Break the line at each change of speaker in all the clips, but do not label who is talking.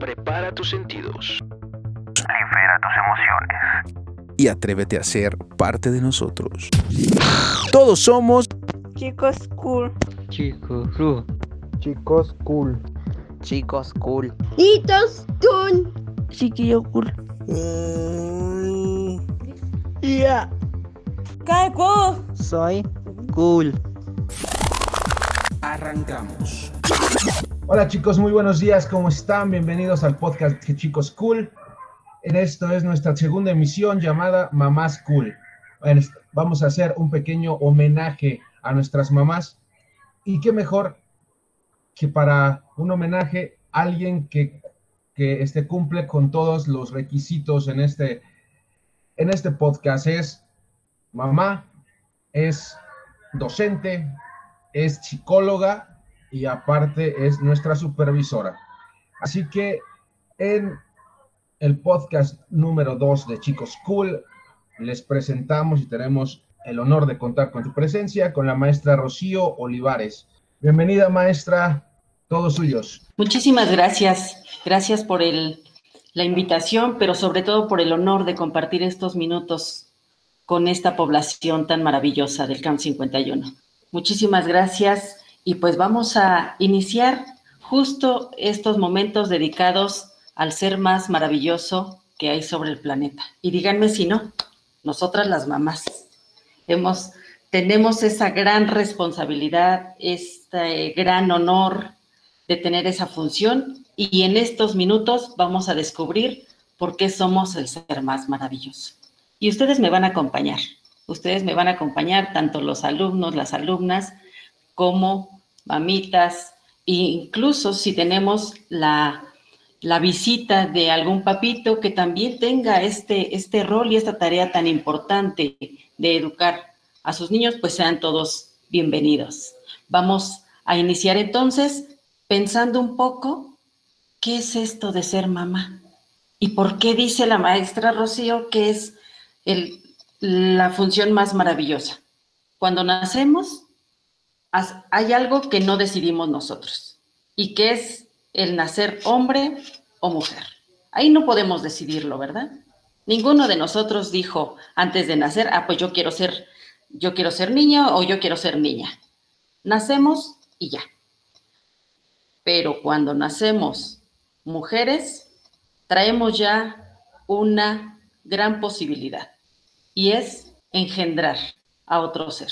Prepara tus sentidos.
Libera tus emociones.
y atrévete a ser parte de nosotros. Todos somos
Chicos cool.
Chicos, Ru.
Chicos cool.
Chicos cool.
Hitos cool.
Chiquillo cool.
Ya. Calco.
Soy cool.
Arrancamos.
Hola chicos, muy buenos días, ¿cómo están? Bienvenidos al podcast de Chicos Cool. En esto es nuestra segunda emisión llamada Mamás Cool. Vamos a hacer un pequeño homenaje a nuestras mamás. Y qué mejor que para un homenaje alguien que, que este, cumple con todos los requisitos en este, en este podcast. Es mamá, es docente, es psicóloga y aparte es nuestra supervisora. Así que en el podcast número 2 de Chicos Cool les presentamos y tenemos el honor de contar con tu presencia con la maestra Rocío Olivares. Bienvenida maestra, todos suyos.
Muchísimas gracias. Gracias por la invitación, pero sobre todo por el honor de compartir estos minutos con esta población tan maravillosa del CAMP 51. Muchísimas gracias y pues vamos a iniciar justo estos momentos dedicados al ser más maravilloso que hay sobre el planeta. Y díganme si no, nosotras las mamás hemos, tenemos esa gran responsabilidad, este gran honor de tener esa función y en estos minutos vamos a descubrir por qué somos el ser más maravilloso. Y ustedes me van a acompañar, ustedes me van a acompañar, tanto los alumnos, las alumnas, como mamitas, e incluso si tenemos la, la visita de algún papito que también tenga este, este rol y esta tarea tan importante de educar a sus niños, pues sean todos bienvenidos. Vamos a iniciar entonces pensando un poco qué es esto de ser mamá y por qué dice la maestra Rocío que es el, la función más maravillosa. Cuando nacemos, hay algo que no decidimos nosotros y que es el nacer hombre o mujer. Ahí no podemos decidirlo, ¿verdad? Ninguno de nosotros dijo antes de nacer, ah, pues yo quiero ser, yo quiero ser niño o yo quiero ser niña. Nacemos y ya. Pero cuando nacemos mujeres, traemos ya una gran posibilidad y es engendrar a otro ser,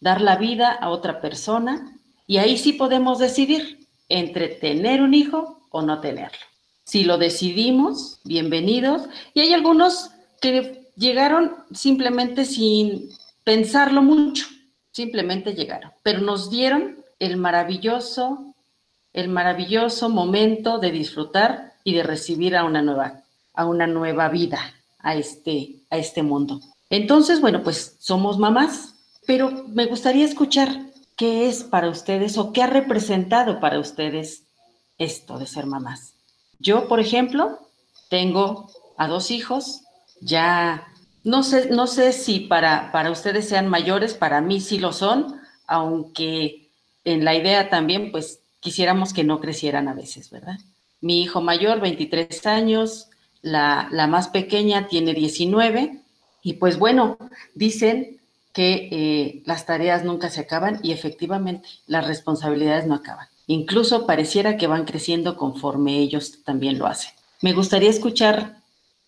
dar la vida a otra persona y ahí sí podemos decidir entre tener un hijo o no tenerlo. Si lo decidimos, bienvenidos. Y hay algunos que llegaron simplemente sin pensarlo mucho, simplemente llegaron, pero nos dieron el maravilloso, el maravilloso momento de disfrutar y de recibir a una nueva, a una nueva vida, a este, a este mundo. Entonces, bueno, pues somos mamás, pero me gustaría escuchar qué es para ustedes o qué ha representado para ustedes esto de ser mamás. Yo, por ejemplo, tengo a dos hijos, ya no sé, no sé si para, para ustedes sean mayores, para mí sí lo son, aunque en la idea también, pues quisiéramos que no crecieran a veces, ¿verdad? Mi hijo mayor, 23 años, la, la más pequeña tiene 19, y pues bueno, dicen que eh, las tareas nunca se acaban y efectivamente las responsabilidades no acaban. Incluso pareciera que van creciendo conforme ellos también lo hacen. Me gustaría escuchar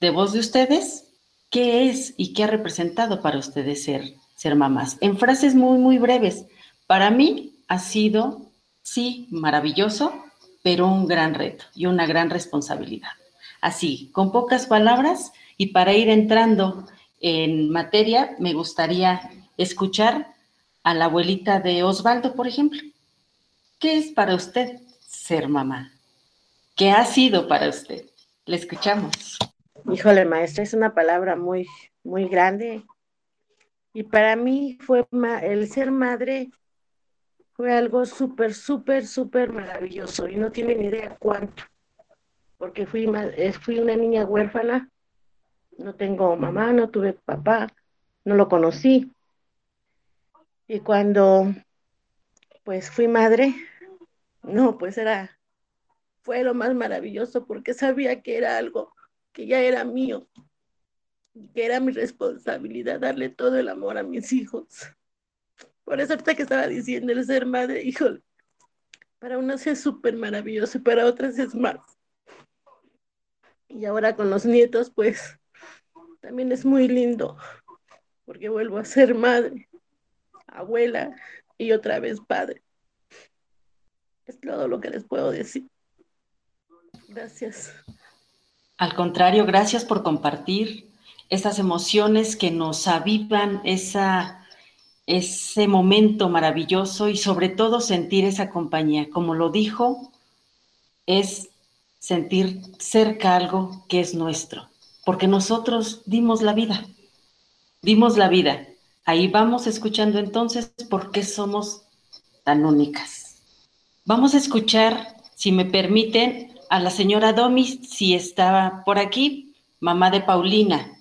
de voz de ustedes qué es y qué ha representado para ustedes ser, ser mamás. En frases muy, muy breves. Para mí ha sido, sí, maravilloso, pero un gran reto y una gran responsabilidad. Así, con pocas palabras y para ir entrando en materia, me gustaría escuchar a la abuelita de Osvaldo, por ejemplo. ¿Qué es para usted ser mamá? ¿Qué ha sido para usted? Le escuchamos.
Híjole, maestra, es una palabra muy, muy grande. Y para mí fue el ser madre fue algo súper, súper, súper maravilloso. Y no tiene ni idea cuánto. Porque fui, fui una niña huérfana no tengo mamá, no tuve papá, no lo conocí. Y cuando pues fui madre, no, pues era fue lo más maravilloso porque sabía que era algo que ya era mío que era mi responsabilidad darle todo el amor a mis hijos. Por eso ahorita que estaba diciendo el ser madre, híjole, para unas es súper maravilloso y para otras es más. Y ahora con los nietos, pues también es muy lindo, porque vuelvo a ser madre, abuela y otra vez padre. Es todo lo que les puedo decir. Gracias.
Al contrario, gracias por compartir esas emociones que nos avivan ese momento maravilloso y sobre todo sentir esa compañía. Como lo dijo, es sentir cerca algo que es nuestro, porque nosotros dimos la vida, dimos la vida. Ahí vamos escuchando entonces por qué somos tan únicas. Vamos a escuchar, si me permiten, a la señora Domis, si estaba por aquí, mamá de Paulina.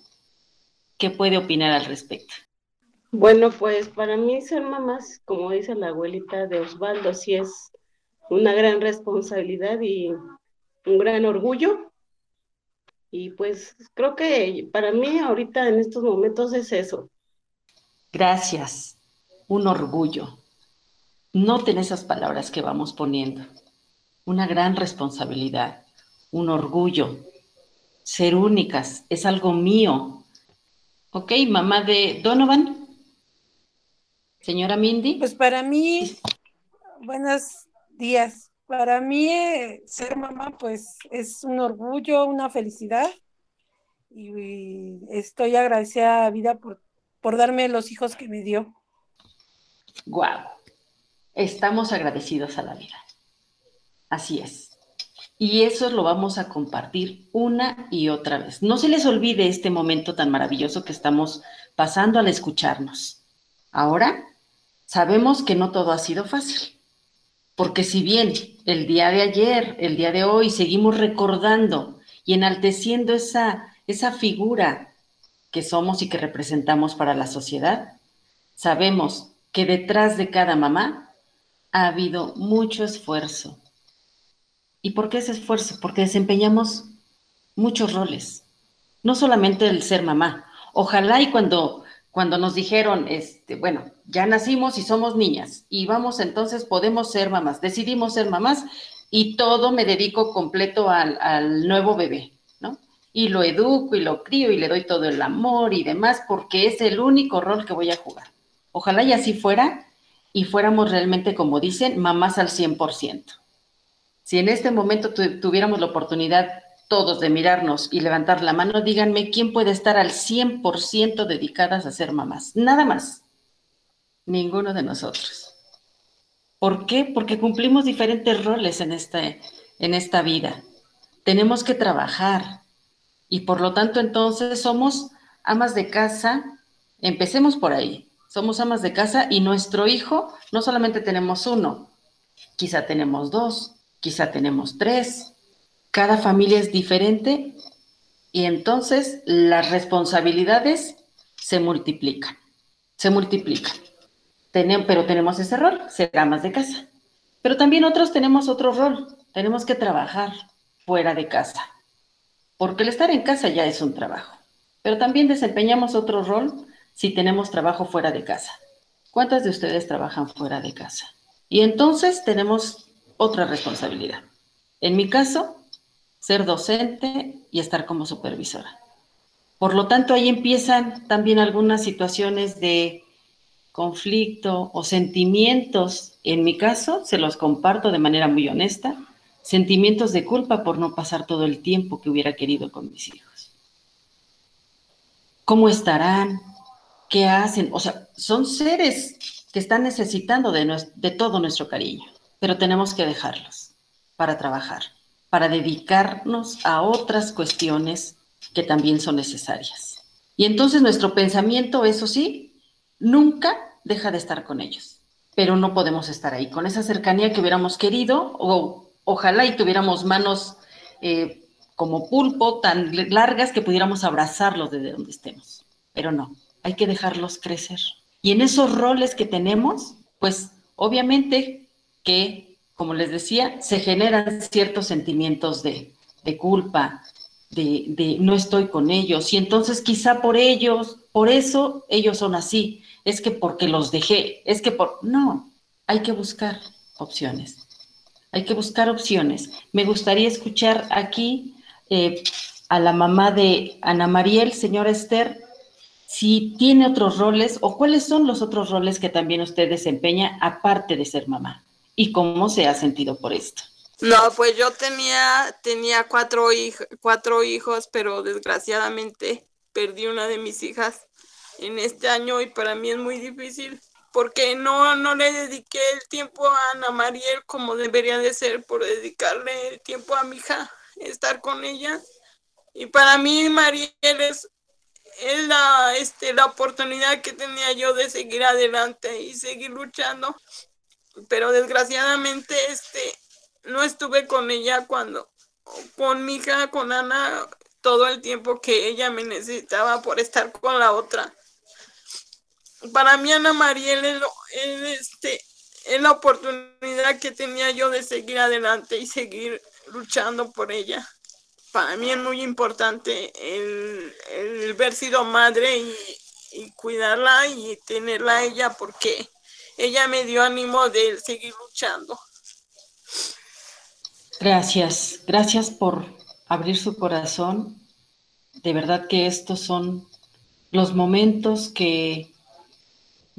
¿Qué puede opinar al respecto?
Bueno, pues para mí ser mamá, como dice la abuelita de Osvaldo, sí es una gran responsabilidad y un gran orgullo. Y pues creo que para mí ahorita en estos momentos es eso.
Gracias. Un orgullo. Noten esas palabras que vamos poniendo. Una gran responsabilidad, un orgullo. Ser únicas es algo mío. Ok, mamá de Donovan. Señora Mindy.
Pues para mí, buenos días. Para mí eh, ser mamá pues es un orgullo, una felicidad y, estoy agradecida a vida por, por darme los hijos que me dio.
Guau, estamos agradecidos a la vida. Así es. Y eso lo vamos a compartir una y otra vez. No se les olvide este momento tan maravilloso que estamos pasando al escucharnos. Ahora, sabemos que no todo ha sido fácil porque si bien el día de ayer, el día de hoy, seguimos recordando y enalteciendo esa, esa figura que somos y que representamos para la sociedad, sabemos que detrás de cada mamá ha habido mucho esfuerzo. ¿Y por qué ese esfuerzo? Porque desempeñamos muchos roles, no solamente el ser mamá. Ojalá y cuando cuando nos dijeron, este, bueno, ya nacimos y somos niñas y vamos entonces, podemos ser mamás, decidimos ser mamás y todo me dedico completo al, nuevo bebé. Y lo educo y lo crío y le doy todo el amor y demás porque es el único rol que voy a jugar. Ojalá y así fuera y fuéramos realmente, como dicen, mamás al 100%. Si en este momento tuviéramos la oportunidad todos de mirarnos y levantar la mano, díganme quién puede estar al 100% dedicadas a ser mamás. Nada más. Ninguno de nosotros. ¿Por qué? Porque cumplimos diferentes roles en, este, en esta vida. Tenemos que trabajar y por lo tanto entonces somos amas de casa. Empecemos por ahí. Somos amas de casa y nuestro hijo no solamente tenemos uno, quizá tenemos dos, quizá tenemos tres, cada familia es diferente y entonces las responsabilidades se multiplican, se multiplican. pero tenemos ese rol, ser amas de casa. Pero también otros tenemos otro rol, tenemos que trabajar fuera de casa, porque el estar en casa ya es un trabajo. Pero también desempeñamos otro rol si tenemos trabajo fuera de casa. ¿Cuántas de ustedes trabajan fuera de casa? Y entonces tenemos otra responsabilidad. En mi caso, ser docente y estar como supervisora. Por lo tanto, ahí empiezan también algunas situaciones de conflicto o sentimientos. En mi caso, se los comparto de manera muy honesta, sentimientos de culpa por no pasar todo el tiempo que hubiera querido con mis hijos. ¿Cómo estarán? ¿Qué hacen? O sea, son seres que están necesitando de, de todo nuestro cariño, pero tenemos que dejarlos para trabajar para dedicarnos a otras cuestiones que también son necesarias. Y entonces nuestro pensamiento, eso sí, nunca deja de estar con ellos, pero no podemos estar ahí con esa cercanía que hubiéramos querido o ojalá y tuviéramos manos eh, como pulpo tan largas que pudiéramos abrazarlos desde donde estemos, pero no, hay que dejarlos crecer. Y en esos roles que tenemos, pues obviamente que como les decía, se generan ciertos sentimientos de, culpa, de, de, no estoy con ellos, y entonces quizá por ellos, por eso ellos son así, es que porque los dejé, es que por... No, hay que buscar opciones, hay que buscar opciones. Me gustaría escuchar aquí eh, a la mamá de Ana Mariel, señora Esther, si tiene otros roles o cuáles son los otros roles que también usted desempeña aparte de ser mamá y cómo se ha sentido por esto.
No, pues yo tenía, tenía cuatro, cuatro hijos, pero desgraciadamente perdí una de mis hijas en este año y para mí es muy difícil porque no, no le dediqué el tiempo a Ana Mariel como debería de ser por dedicarle el tiempo a mi hija, estar con ella. Y para mí Mariel es, es la, este, la oportunidad que tenía yo de seguir adelante y seguir luchando. Pero desgraciadamente este, no estuve con ella cuando, con mi hija, con Ana, todo el tiempo que ella me necesitaba por estar con la otra para mí Ana Mariel es, este, es la oportunidad que tenía yo de seguir adelante y seguir luchando por ella. Para mí es muy importante el, el haber sido madre y, y, cuidarla y tenerla a ella porque ella me dio ánimo de seguir luchando.
Gracias, gracias por abrir su corazón. De verdad que estos son los momentos que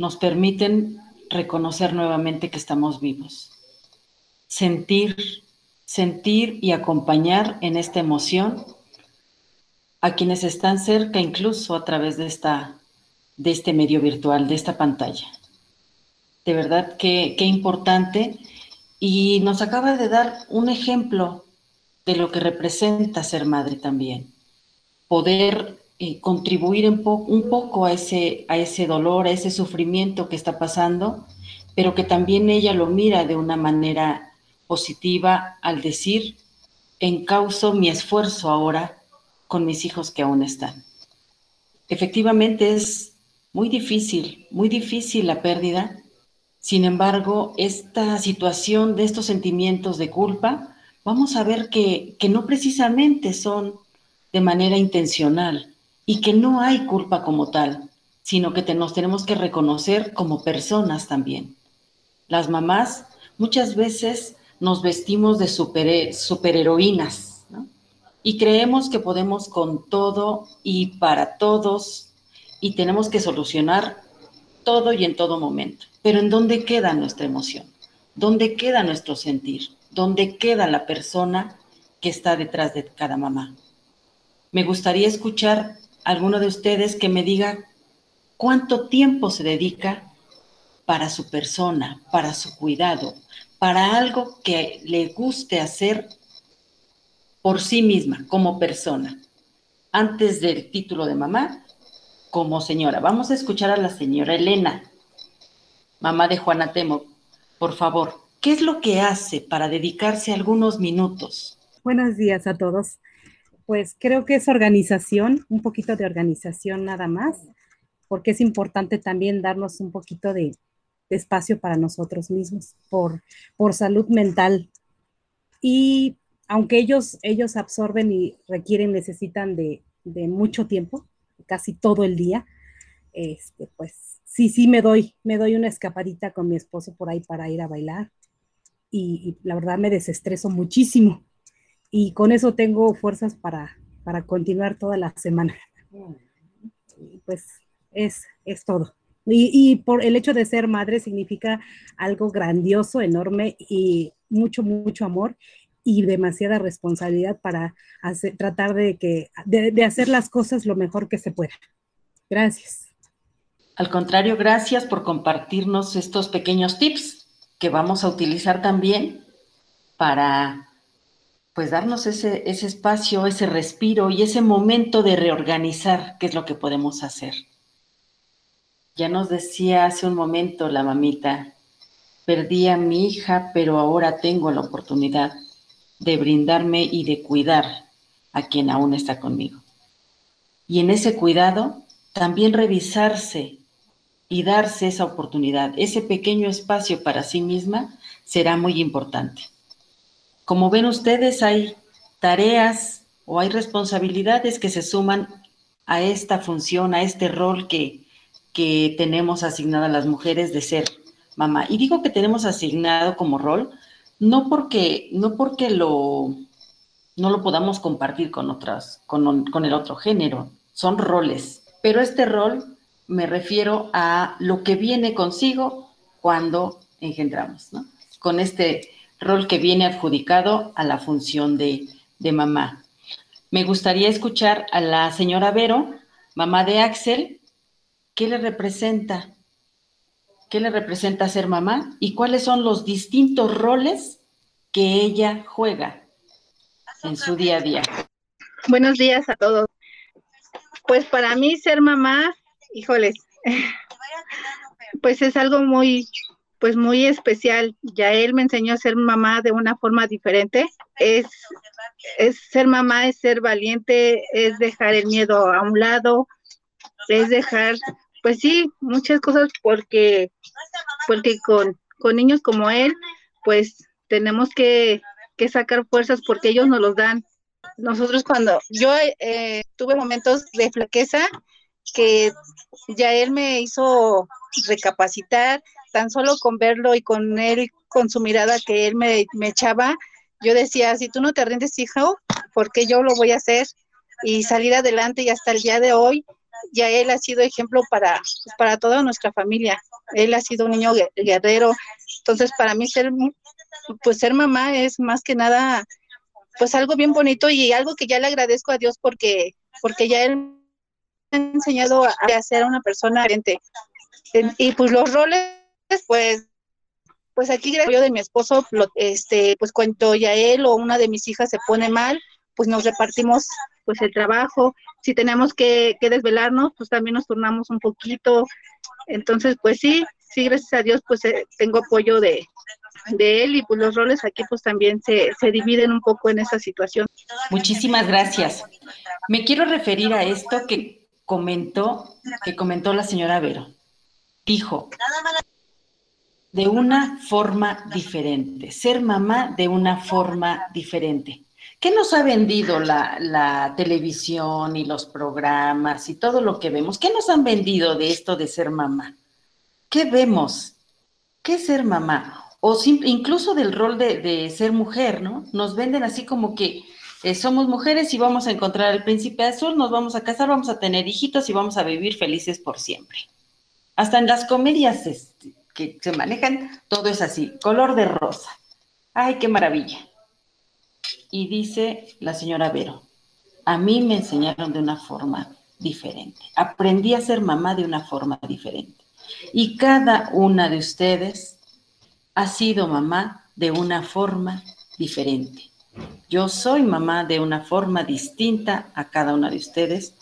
nos permiten reconocer nuevamente que estamos vivos. Sentir, sentir y acompañar en esta emoción a quienes están cerca, incluso a través de, esta, de este medio virtual, de esta pantalla. De verdad que qué importante. Y nos acaba de dar un ejemplo de lo que representa ser madre también. Poder contribuir un, poco a ese, dolor, a ese sufrimiento que está pasando, pero que también ella lo mira de una manera positiva al decir, encauso mi esfuerzo ahora con mis hijos que aún están. Efectivamente es muy difícil, muy difícil la pérdida. Sin embargo, esta situación de estos sentimientos de culpa, vamos a ver que no precisamente son de manera intencional, y que no hay culpa como tal, sino que nos tenemos que reconocer como personas también. Las mamás muchas veces nos vestimos de super, superheroínas y creemos que podemos con todo y para todos y tenemos que solucionar todo y en todo momento. Pero ¿en dónde queda nuestra emoción? ¿Dónde queda nuestro sentir? ¿Dónde queda la persona que está detrás de cada mamá? Me gustaría escuchar alguno de ustedes que me diga cuánto tiempo se dedica para su persona, para su cuidado, para algo que le guste hacer por sí misma, como persona. Antes del título de mamá, como señora. Vamos a escuchar a la señora Elena, mamá de Juana Temo. Por favor, ¿qué es lo que hace para dedicarse algunos minutos?
Buenos días a todos pues creo que es organización, un poquito de organización nada más, porque es importante también darnos un poquito de, espacio para nosotros mismos, por, por salud mental. Y aunque ellos, ellos absorben y requieren, necesitan de, mucho tiempo, casi todo el día, este, pues sí, sí me doy, me doy una escapadita con mi esposo por ahí para ir a bailar. y la verdad me desestreso muchísimo y con eso tengo fuerzas para, para continuar toda la semana. Pues es, es todo. Y, y, por el hecho de ser madre significa algo grandioso, enorme y mucho, mucho amor y demasiada responsabilidad para hacer, tratar de, que, de, de hacer las cosas lo mejor que se pueda. Gracias.
Al contrario, gracias por compartirnos estos pequeños tips que vamos a utilizar también para pues darnos ese, ese espacio, ese respiro y ese momento de reorganizar qué es lo que podemos hacer. Ya nos decía hace un momento la mamita, perdí a mi hija, pero ahora tengo la oportunidad de brindarme y de cuidar a quien aún está conmigo. Y en ese cuidado, también revisarse y darse esa oportunidad, ese pequeño espacio para sí misma, será muy importante. Como ven ustedes, hay tareas o hay responsabilidades que se suman a esta función, a este rol que, que tenemos asignado a las mujeres de ser mamá. Y digo que tenemos asignado como rol, no porque, no porque lo, no lo podamos compartir con otras, con, con el otro género, son roles. Pero este rol me refiero a lo que viene consigo cuando engendramos, ¿no? Con este rol que viene adjudicado a la función de, de mamá. Me gustaría escuchar a la señora Vero, mamá de Axel, ¿qué le representa? ¿Qué le representa ser mamá? ¿Y cuáles son los distintos roles que ella juega en su día a día?
Buenos días a todos. Pues para mí ser mamá, híjoles, pues es algo muy, pues muy especial. Ya él me enseñó a ser mamá de una forma diferente. Es, es ser mamá, es ser valiente, es dejar el miedo a un lado, es dejar, pues sí, muchas cosas porque, porque con, con niños como él, pues tenemos que, que sacar fuerzas porque ellos nos los dan. Nosotros cuando yo eh, tuve momentos de flaqueza que ya él me hizo recapacitar, tan solo con verlo y con él, con su mirada que él me, me echaba, yo decía, si tú no te rindes, hijo, ¿por qué yo lo voy a hacer? Y salir adelante y hasta el día de hoy, ya él ha sido ejemplo para, pues, para toda nuestra familia. Él ha sido un niño guerrero. Entonces, para mí ser, pues ser mamá es más que nada, pues algo bien bonito y algo que ya le agradezco a Dios porque, porque ya él me ha enseñado a, a ser una persona diferente. Y pues los roles, pues, pues aquí yo de mi esposo, este, pues cuando ya él o una de mis hijas se pone mal, pues nos repartimos pues el trabajo. Si tenemos que, que desvelarnos, pues también nos turnamos un poquito. Entonces, pues sí, sí, gracias a Dios, pues eh, tengo apoyo de, de él y pues los roles aquí pues también se, se dividen un poco en esa situación.
Muchísimas gracias. Me quiero referir a esto que comentó, que comentó la señora Vero. Dijo, de una forma diferente, ser mamá de una forma diferente. ¿Qué nos ha vendido la, televisión y los programas y todo lo que vemos? ¿Qué nos han vendido de esto de ser mamá? ¿Qué vemos? ¿Qué es ser mamá? O incluso del rol de, de, ser mujer, ¿no? Nos venden así como que eh, somos mujeres y vamos a encontrar al príncipe azul, nos vamos a casar, vamos a tener hijitos y vamos a vivir felices por siempre. Hasta en las comedias este, que se manejan, todo es así, color de rosa. ¡Ay, qué maravilla! Y dice la señora Vero, a mí me enseñaron de una forma diferente. Aprendí a ser mamá de una forma diferente. Y cada una de ustedes ha sido mamá de una forma diferente. Yo soy mamá de una forma distinta a cada una de ustedes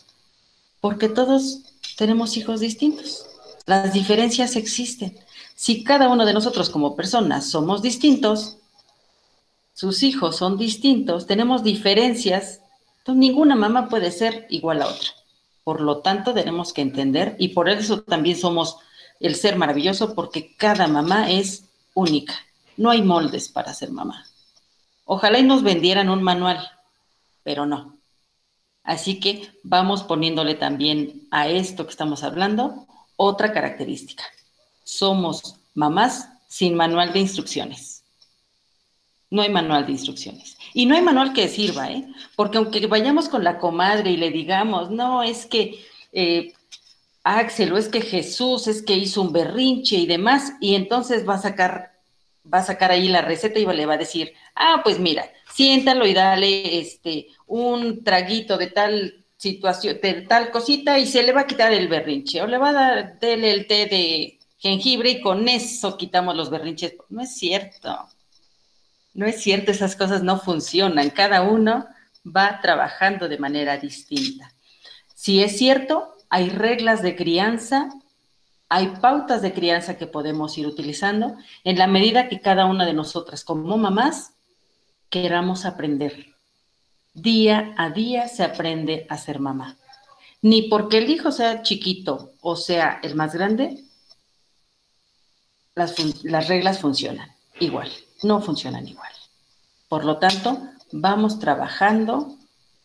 porque todos tenemos hijos distintos. Las diferencias existen. Si cada uno de nosotros como personas somos distintos, sus hijos son distintos, tenemos diferencias, entonces ninguna mamá puede ser igual a otra. Por lo tanto, tenemos que entender y por eso también somos el ser maravilloso porque cada mamá es única. No hay moldes para ser mamá. Ojalá y nos vendieran un manual, pero no. Así que vamos poniéndole también a esto que estamos hablando otra característica. Somos mamás sin manual de instrucciones. No hay manual de instrucciones. Y no hay manual que sirva, ¿eh? Porque aunque vayamos con la comadre y le digamos, no, es que eh, Axel o es que Jesús es que hizo un berrinche y demás, y entonces va a sacar, va a sacar ahí la receta y le va a decir, ah, pues mira, siéntalo y dale este, un traguito de tal situación, de tal cosita y se le va a quitar el berrinche, o le va a dar el té de jengibre y con eso quitamos los berrinches. No es cierto. No es cierto, esas cosas no funcionan. Cada uno va trabajando de manera distinta. Si es cierto, hay reglas de crianza, hay pautas de crianza que podemos ir utilizando en la medida que cada una de nosotras como mamás queramos aprender. Día a día se aprende a ser mamá. Ni porque el hijo sea chiquito o sea el más grande, las, las reglas funcionan. igual, no funcionan igual. Por lo tanto, vamos trabajando,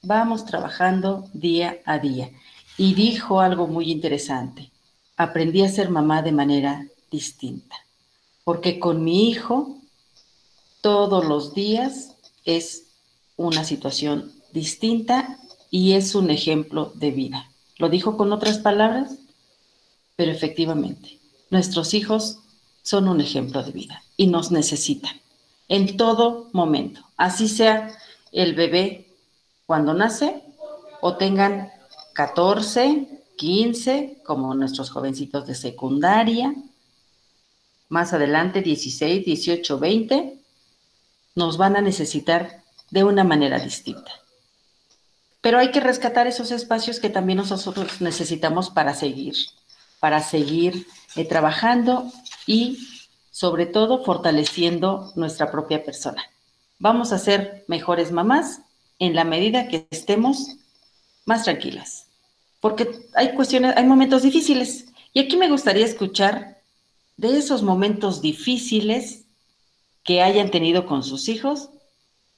vamos trabajando día a día. Y dijo algo muy interesante, aprendí a ser mamá de manera distinta, porque con mi hijo todos los días es una situación distinta y es un ejemplo de vida. ¿Lo dijo con otras palabras? Pero efectivamente, nuestros hijos son un ejemplo de vida y nos necesitan en todo momento, así sea el bebé cuando nace o tengan 14, 15, como nuestros jovencitos de secundaria, más adelante 16, 18, 20, nos van a necesitar de una manera distinta. Pero hay que rescatar esos espacios que también nosotros necesitamos para seguir, para seguir eh, trabajando y sobre todo fortaleciendo nuestra propia persona. Vamos a ser mejores mamás en la medida que estemos más tranquilas, porque hay cuestiones, hay momentos difíciles y aquí me gustaría escuchar de esos momentos difíciles que hayan tenido con sus hijos,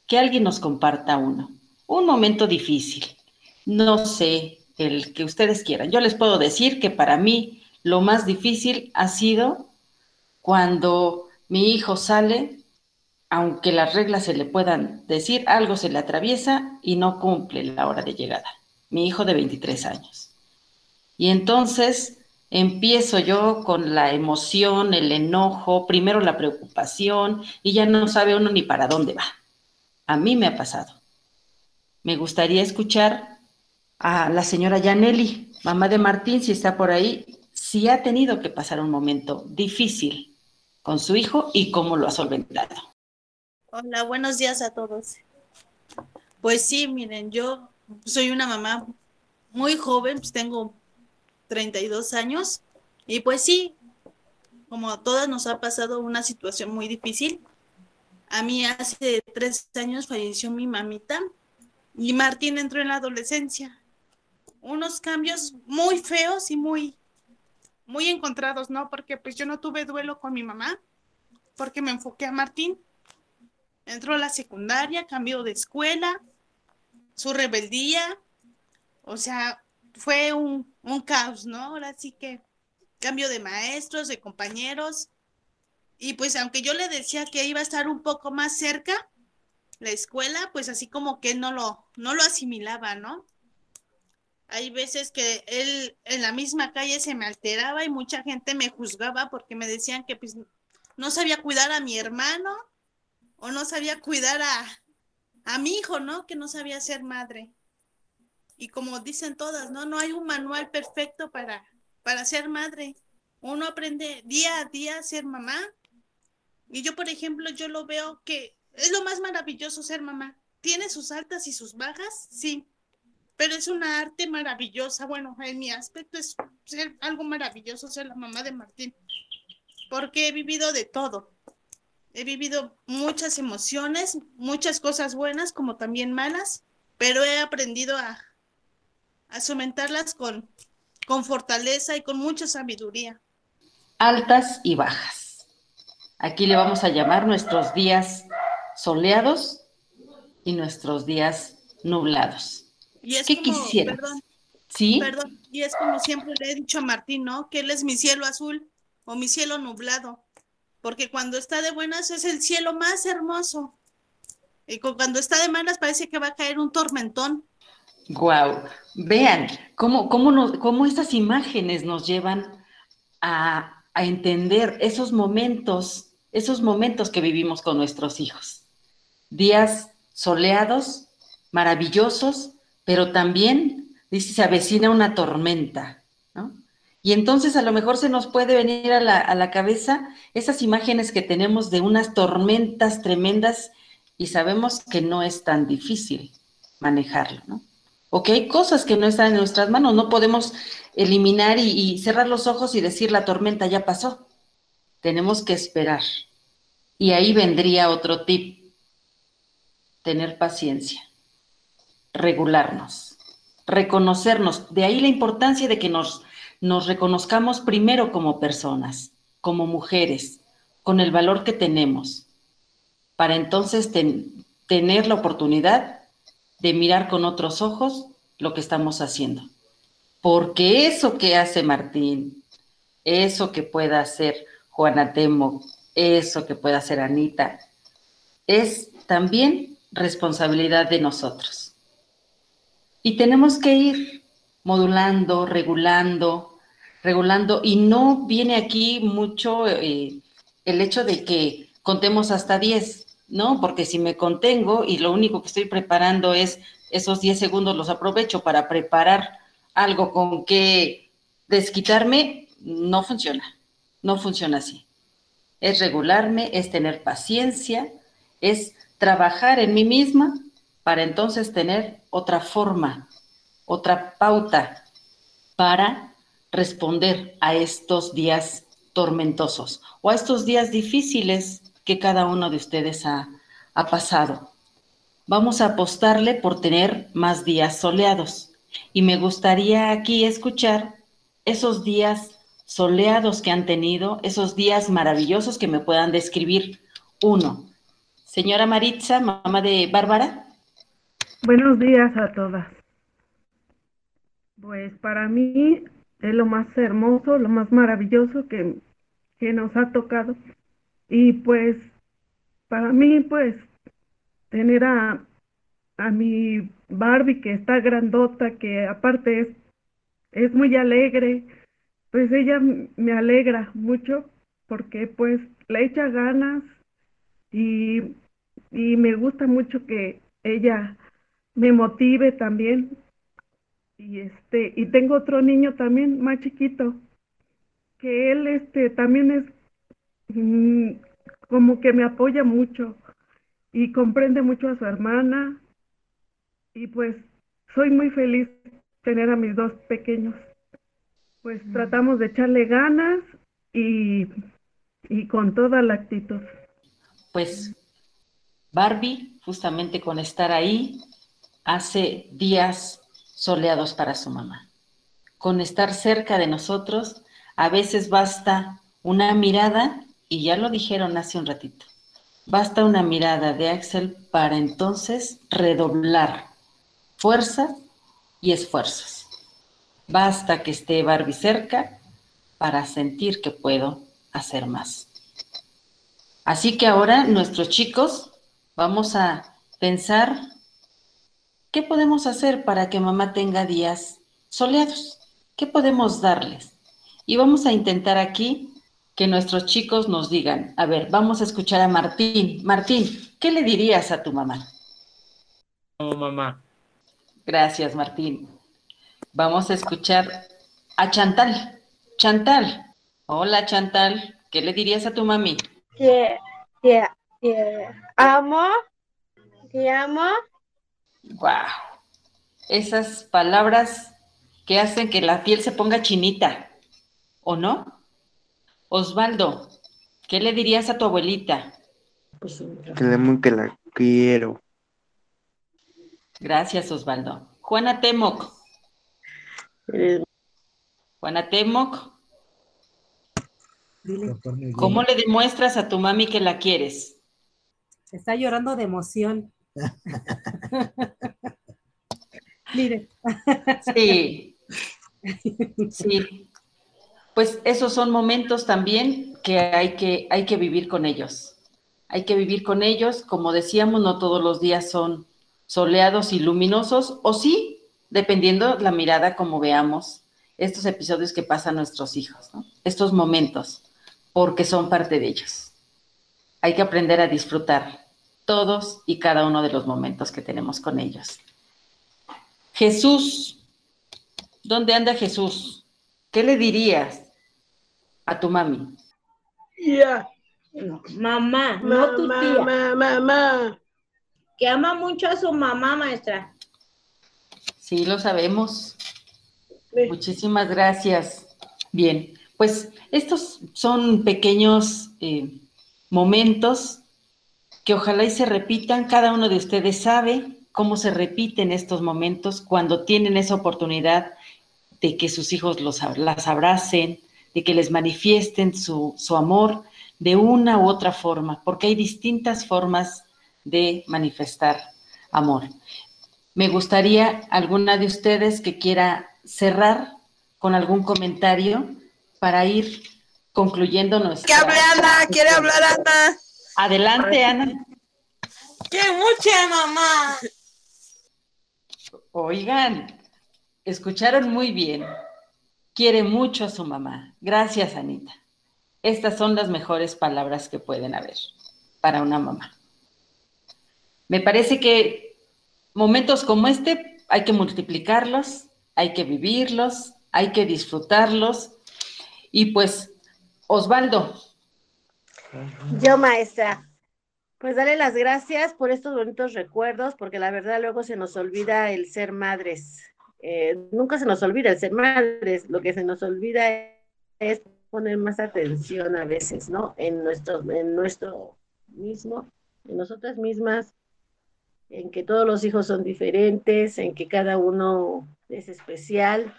que alguien nos comparta uno. Un momento difícil, no sé, el que ustedes quieran. Yo les puedo decir que para mí lo más difícil ha sido cuando mi hijo sale, aunque las reglas se le puedan decir, algo se le atraviesa y no cumple la hora de llegada. Mi hijo de 23 años. Y entonces empiezo yo con la emoción, el enojo, primero la preocupación y ya no sabe uno ni para dónde va. A mí me ha pasado. Me gustaría escuchar a la señora Yaneli, mamá de Martín, si está por ahí, si ha tenido que pasar un momento difícil con su hijo y cómo lo ha solventado.
Hola, buenos días a todos. Pues sí, miren, yo soy una mamá muy joven, pues tengo 32 años y pues sí, como a todas nos ha pasado una situación muy difícil. A mí hace tres años falleció mi mamita y Martín entró en la adolescencia. Unos cambios muy feos y muy muy encontrados, ¿no? Porque pues yo no tuve duelo con mi mamá, porque me enfoqué a Martín. Entró a la secundaria, cambió de escuela, su rebeldía, o sea, fue un, un caos, ¿no? Ahora sí que cambio de maestros, de compañeros, y pues aunque yo le decía que iba a estar un poco más cerca, la escuela, pues así como que no lo, no lo asimilaba, ¿no? Hay veces que él en la misma calle se me alteraba y mucha gente me juzgaba porque me decían que pues no sabía cuidar a mi hermano o no sabía cuidar a, a mi hijo, ¿no? Que no sabía ser madre. Y como dicen todas, ¿no? No hay un manual perfecto para, para ser madre. Uno aprende día a día a ser mamá. Y yo, por ejemplo, yo lo veo que es lo más maravilloso ser mamá. Tiene sus altas y sus bajas, sí, pero es una arte maravillosa. Bueno, en mi aspecto es ser algo maravilloso ser la mamá de Martín, porque he vivido de todo. He vivido muchas emociones, muchas cosas buenas como también malas, pero he aprendido a, a someterlas con, con fortaleza y con mucha sabiduría.
Altas y bajas. Aquí le vamos a llamar nuestros días soleados y nuestros días nublados.
Y es
¿Qué
como,
quisieras?
Perdón,
¿Sí?
perdón, y es como siempre le he dicho a Martín, ¿no? Que él es mi cielo azul o mi cielo nublado, porque cuando está de buenas es el cielo más hermoso. Y cu- cuando está de malas parece que va a caer un tormentón.
Guau, vean cómo, cómo, nos- cómo estas imágenes nos llevan a, a entender esos momentos, esos momentos que vivimos con nuestros hijos. Días soleados, maravillosos, pero también, dice, se avecina una tormenta, ¿no? Y entonces a lo mejor se nos puede venir a la, a la cabeza esas imágenes que tenemos de unas tormentas tremendas y sabemos que no es tan difícil manejarlo, ¿no? O hay cosas que no están en nuestras manos, no podemos eliminar y, y cerrar los ojos y decir la tormenta ya pasó. Tenemos que esperar. Y ahí vendría otro tip, tener paciencia, regularnos, reconocernos. De ahí la importancia de que nos, nos reconozcamos primero como personas, como mujeres, con el valor que tenemos. para entonces tener la oportunidad de mirar con otros ojos lo que estamos haciendo. Porque eso que hace Martín, eso que pueda hacer Juana Temo, eso que pueda hacer Anita, es también responsabilidad de nosotros. Y tenemos que ir modulando, regulando, regulando, y no viene aquí mucho eh, el hecho de que contemos hasta 10, ¿no? Porque si me contengo y lo único que estoy preparando es esos 10 segundos, los aprovecho para preparar algo con que desquitarme, no funciona, no funciona así. Es regularme, es tener paciencia, es trabajar en mí misma para entonces tener otra forma, otra pauta para responder a estos días tormentosos o a estos días difíciles que cada uno de ustedes ha, pasado. Vamos a apostarle por tener más días soleados. Y me gustaría aquí escuchar esos días soleados que han tenido, esos días maravillosos que me puedan describir. Uno, señora Maritza, mamá de Bárbara.
Buenos días a todas. Pues para mí es lo más hermoso, lo más maravilloso que, que nos ha tocado. Y pues para mí, pues tener a, a mi Barbie que está grandota, que aparte es, es muy alegre, pues ella me alegra mucho porque pues le echa ganas y, y me gusta mucho que ella me motive también. Y este, y tengo otro niño también más chiquito, que él este también es mm, como que me apoya mucho y comprende mucho a su hermana y pues soy muy feliz tener a mis dos pequeños. Pues tratamos de echarle ganas y, y con toda la actitud.
Pues Barbie, justamente con estar ahí, hace días soleados para su mamá. Con estar cerca de nosotros, a veces basta una mirada, y ya lo dijeron hace un ratito, basta una mirada de Axel para entonces redoblar fuerza y esfuerzos. Basta que esté Barbie cerca para sentir que puedo hacer más. Así que ahora nuestros chicos vamos a pensar qué podemos hacer para que mamá tenga días soleados. ¿Qué podemos darles? Y vamos a intentar aquí que nuestros chicos nos digan, a ver, vamos a escuchar a Martín. Martín, ¿qué le dirías a tu mamá?
No, mamá.
Gracias, Martín. Vamos a escuchar a Chantal. Chantal. Hola, Chantal. ¿Qué le dirías a tu mami?
Que, que, que amo, que amo.
Wow. Esas palabras que hacen que la piel se ponga chinita, ¿o no? Osvaldo, ¿qué le dirías a tu abuelita?
Que le que la quiero.
Gracias, Osvaldo. Juana Temoc. Juana Temoc. ¿Cómo le demuestras a tu mami que la quieres?
Está llorando de emoción. Mire.
Sí. Sí pues esos son momentos también que hay que, hay que vivir con ellos. Hay que vivir con ellos, como decíamos, no todos los días son soleados y luminosos, o sí, dependiendo la mirada como veamos estos episodios que pasan nuestros hijos, estos momentos, porque son parte de ellos. Hay que aprender a disfrutar todos y cada uno de los momentos que tenemos con ellos. Jesús, ¿dónde anda Jesús? ¿Qué le dirías? A tu mami?
Ya.
mamá, no tu tía.
Mamá, mamá.
Que ama mucho a su mamá, maestra.
Sí, lo sabemos. Muchísimas gracias. Bien, pues estos son pequeños eh, momentos que ojalá y se repitan. Cada uno de ustedes sabe cómo se repiten estos momentos cuando tienen esa oportunidad de que sus hijos los, las abracen, de que les manifiesten su, amor, de una u otra forma, porque hay distintas formas de manifestar amor. Me gustaría alguna de ustedes que quiera cerrar con algún comentario para ir concluyendo nuestra...
Que hable Ana, quiere hablar Ana.
Adelante, Ana.
¡Qué mucha mamá!
Oigan, escucharon muy bien. Quiere mucho a su mamá. Gracias, Anita. Estas son las mejores palabras que pueden haber para una mamá. Me parece que momentos como este hay que multiplicarlos, hay que vivirlos, hay que disfrutarlos. Y pues, Osvaldo.
Yo, maestra, pues darle las gracias por estos bonitos recuerdos, porque la verdad luego se nos olvida el ser madres. Eh, nunca se nos olvida el ser madres, lo que se nos olvida es poner más atención a veces, ¿no? En nuestro, en nuestro mismo, en nosotras mismas, en que todos los hijos son diferentes, en que cada uno es especial.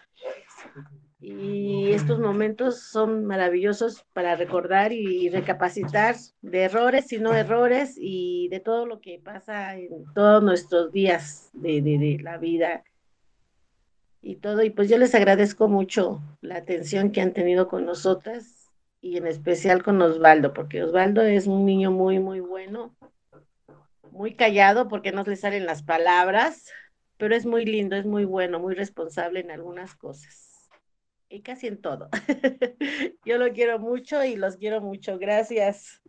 Y estos momentos son maravillosos para recordar y recapacitar de errores y no errores y de todo lo que pasa en todos nuestros días de, de, de la vida y todo. Y pues yo les agradezco mucho la atención que han tenido con nosotras y en especial con Osvaldo, porque Osvaldo es un niño muy, muy bueno, muy callado porque no le salen las palabras, pero es muy lindo, es muy bueno, muy responsable en algunas cosas. Y casi en todo. Yo lo quiero mucho y los quiero mucho. Gracias.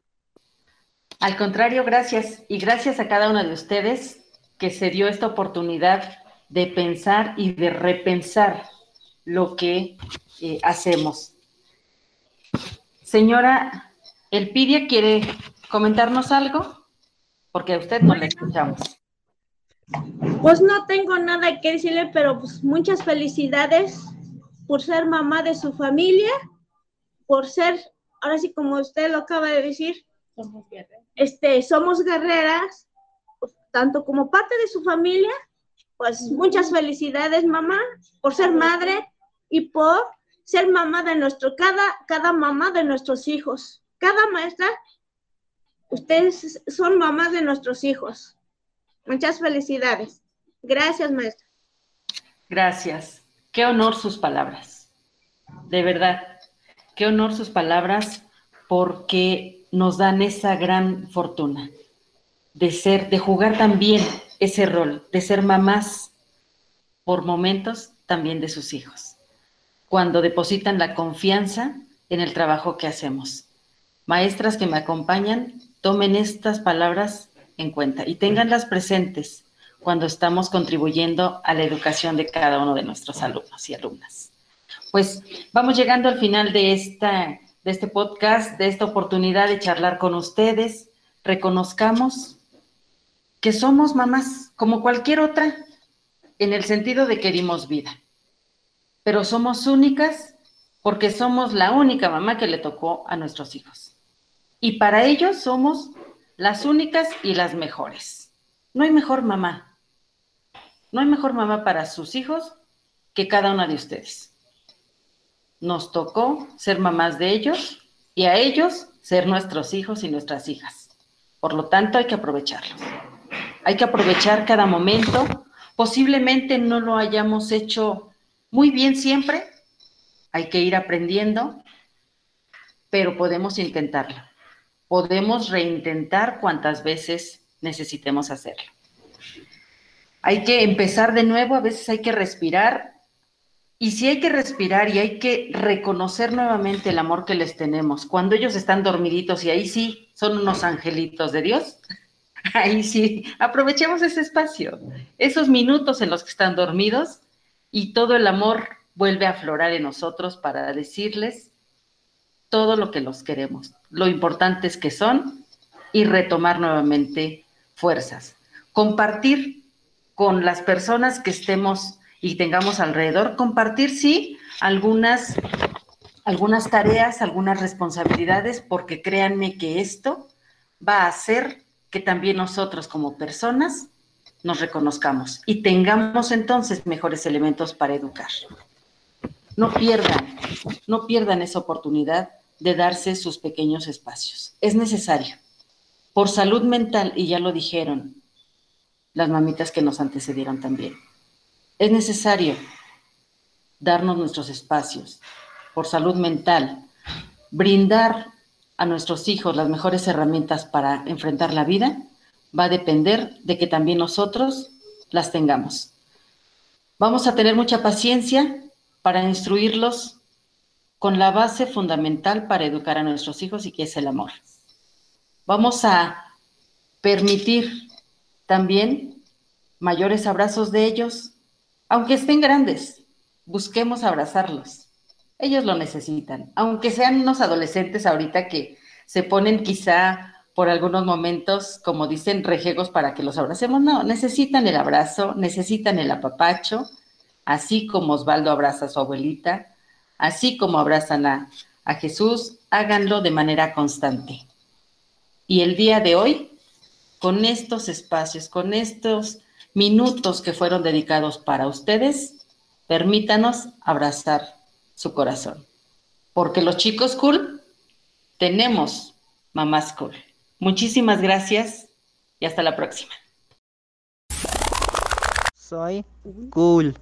Al contrario, gracias. Y gracias a cada uno de ustedes que se dio esta oportunidad de pensar y de repensar lo que eh, hacemos. Señora Elpidia, ¿quiere comentarnos algo? Porque a usted no le escuchamos.
Pues no tengo nada que decirle, pero pues muchas felicidades por ser mamá de su familia, por ser, ahora sí como usted lo acaba de decir, este, somos guerreras, tanto como parte de su familia, pues muchas felicidades mamá por ser madre y por ser mamá de nuestro, cada, cada mamá de nuestros hijos, cada maestra, ustedes son mamás de nuestros hijos. Muchas felicidades. Gracias, maestra.
Gracias. Qué honor sus palabras. De verdad, qué honor sus palabras porque nos dan esa gran fortuna de ser, de jugar también ese rol, de ser mamás por momentos también de sus hijos, cuando depositan la confianza en el trabajo que hacemos. Maestras que me acompañan, tomen estas palabras en cuenta y tenganlas presentes cuando estamos contribuyendo a la educación de cada uno de nuestros alumnos y alumnas. Pues vamos llegando al final de, esta, de este podcast, de esta oportunidad de charlar con ustedes. Reconozcamos que somos mamás como cualquier otra, en el sentido de que dimos vida, pero somos únicas porque somos la única mamá que le tocó a nuestros hijos. Y para ellos somos las únicas y las mejores. No hay mejor mamá. No hay mejor mamá para sus hijos que cada una de ustedes. Nos tocó ser mamás de ellos y a ellos ser nuestros hijos y nuestras hijas. Por lo tanto, hay que aprovecharlos. Hay que aprovechar cada momento. Posiblemente no lo hayamos hecho muy bien siempre. Hay que ir aprendiendo, pero podemos intentarlo. Podemos reintentar cuantas veces necesitemos hacerlo. Hay que empezar de nuevo, a veces hay que respirar. Y si hay que respirar y hay que reconocer nuevamente el amor que les tenemos, cuando ellos están dormiditos y ahí sí son unos angelitos de Dios, ahí sí, aprovechemos ese espacio, esos minutos en los que están dormidos y todo el amor vuelve a aflorar en nosotros para decirles todo lo que los queremos, lo importantes que son y retomar nuevamente fuerzas. Compartir con las personas que estemos y tengamos alrededor, compartir, sí, algunas, algunas tareas, algunas responsabilidades, porque créanme que esto va a hacer que también nosotros como personas nos reconozcamos y tengamos entonces mejores elementos para educar. No pierdan, no pierdan esa oportunidad de darse sus pequeños espacios. Es necesario. Por salud mental, y ya lo dijeron las mamitas que nos antecedieron también, es necesario darnos nuestros espacios. Por salud mental, brindar a nuestros hijos las mejores herramientas para enfrentar la vida va a depender de que también nosotros las tengamos. Vamos a tener mucha paciencia para instruirlos con la base fundamental para educar a nuestros hijos y que es el amor. Vamos a permitir también mayores abrazos de ellos, aunque estén grandes, busquemos abrazarlos. Ellos lo necesitan, aunque sean unos adolescentes ahorita que se ponen quizá por algunos momentos, como dicen, rejegos para que los abracemos. No, necesitan el abrazo, necesitan el apapacho, así como Osvaldo abraza a su abuelita, así como abrazan a, a Jesús, háganlo de manera constante. Y el día de hoy, con estos espacios, con estos minutos que fueron dedicados para ustedes, permítanos abrazar su corazón. Porque los chicos cool tenemos mamás cool. Muchísimas gracias y hasta la próxima.
Soy cool.